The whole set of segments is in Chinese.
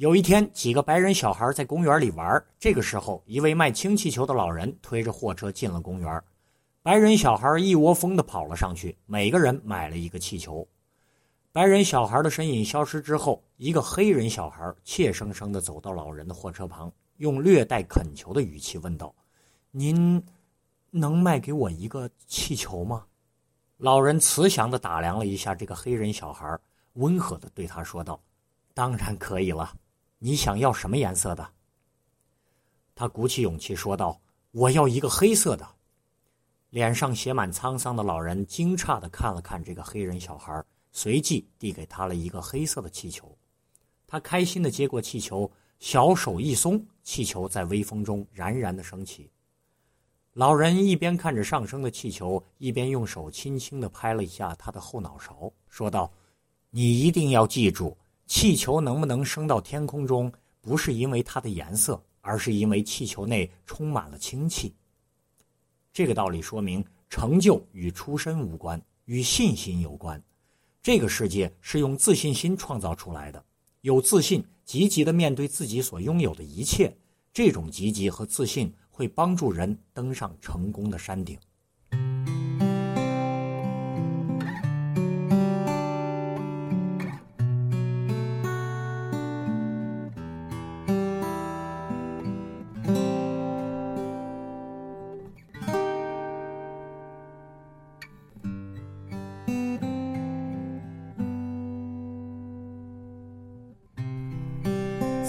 有一天，几个白人小孩在公园里玩。这个时候，一位卖氢气球的老人推着货车进了公园。白人小孩一窝蜂地跑了上去，每个人买了一个气球。白人小孩的身影消失之后，一个黑人小孩怯生生地走到老人的货车旁，用略带恳求的语气问道：“您能卖给我一个气球吗？”老人慈祥地打量了一下这个黑人小孩，温和地对他说道：“当然可以了。”你想要什么颜色的？他鼓起勇气说道：“我要一个黑色的。”脸上写满沧桑的老人惊诧的看了看这个黑人小孩，随即递给他了一个黑色的气球。他开心的接过气球，小手一松，气球在微风中冉冉的升起。老人一边看着上升的气球，一边用手轻轻的拍了一下他的后脑勺，说道：“你一定要记住。”气球能不能升到天空中，不是因为它的颜色，而是因为气球内充满了氢气。这个道理说明，成就与出身无关，与信心有关。这个世界是用自信心创造出来的，有自信，积极的面对自己所拥有的一切，这种积极和自信会帮助人登上成功的山顶。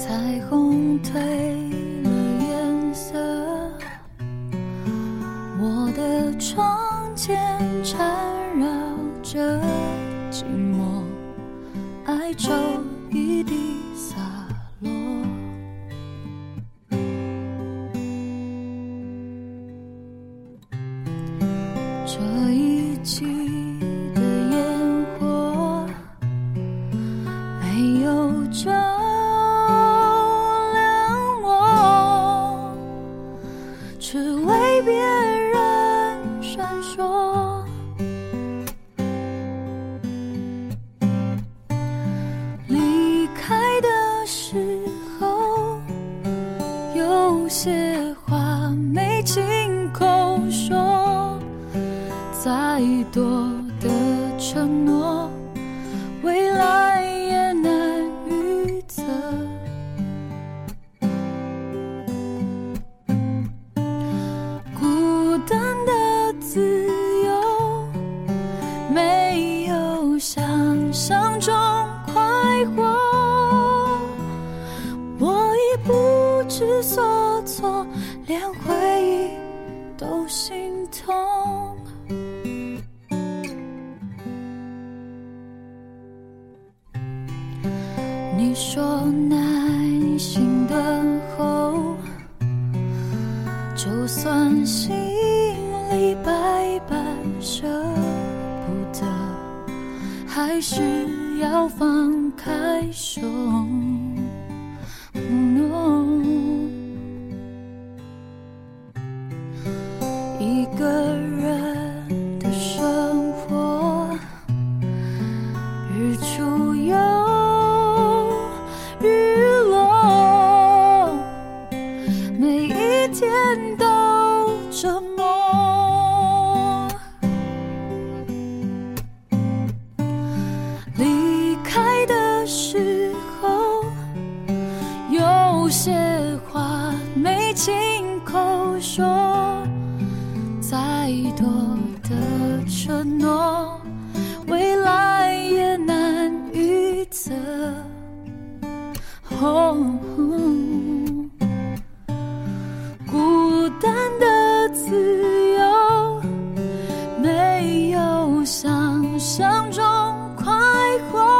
彩虹褪了颜色，我的窗前缠绕着寂寞，哀愁一地洒落。这一季的烟火，没有着话没亲口说，再多的承诺，未来也难预测。孤单的自由，没有想象中连回忆都心痛。你说耐心等候，就算心里百般舍不得，还是要放开手。一个人。多的承诺，未来也难预测。哦，孤单的自由，没有想象中快活。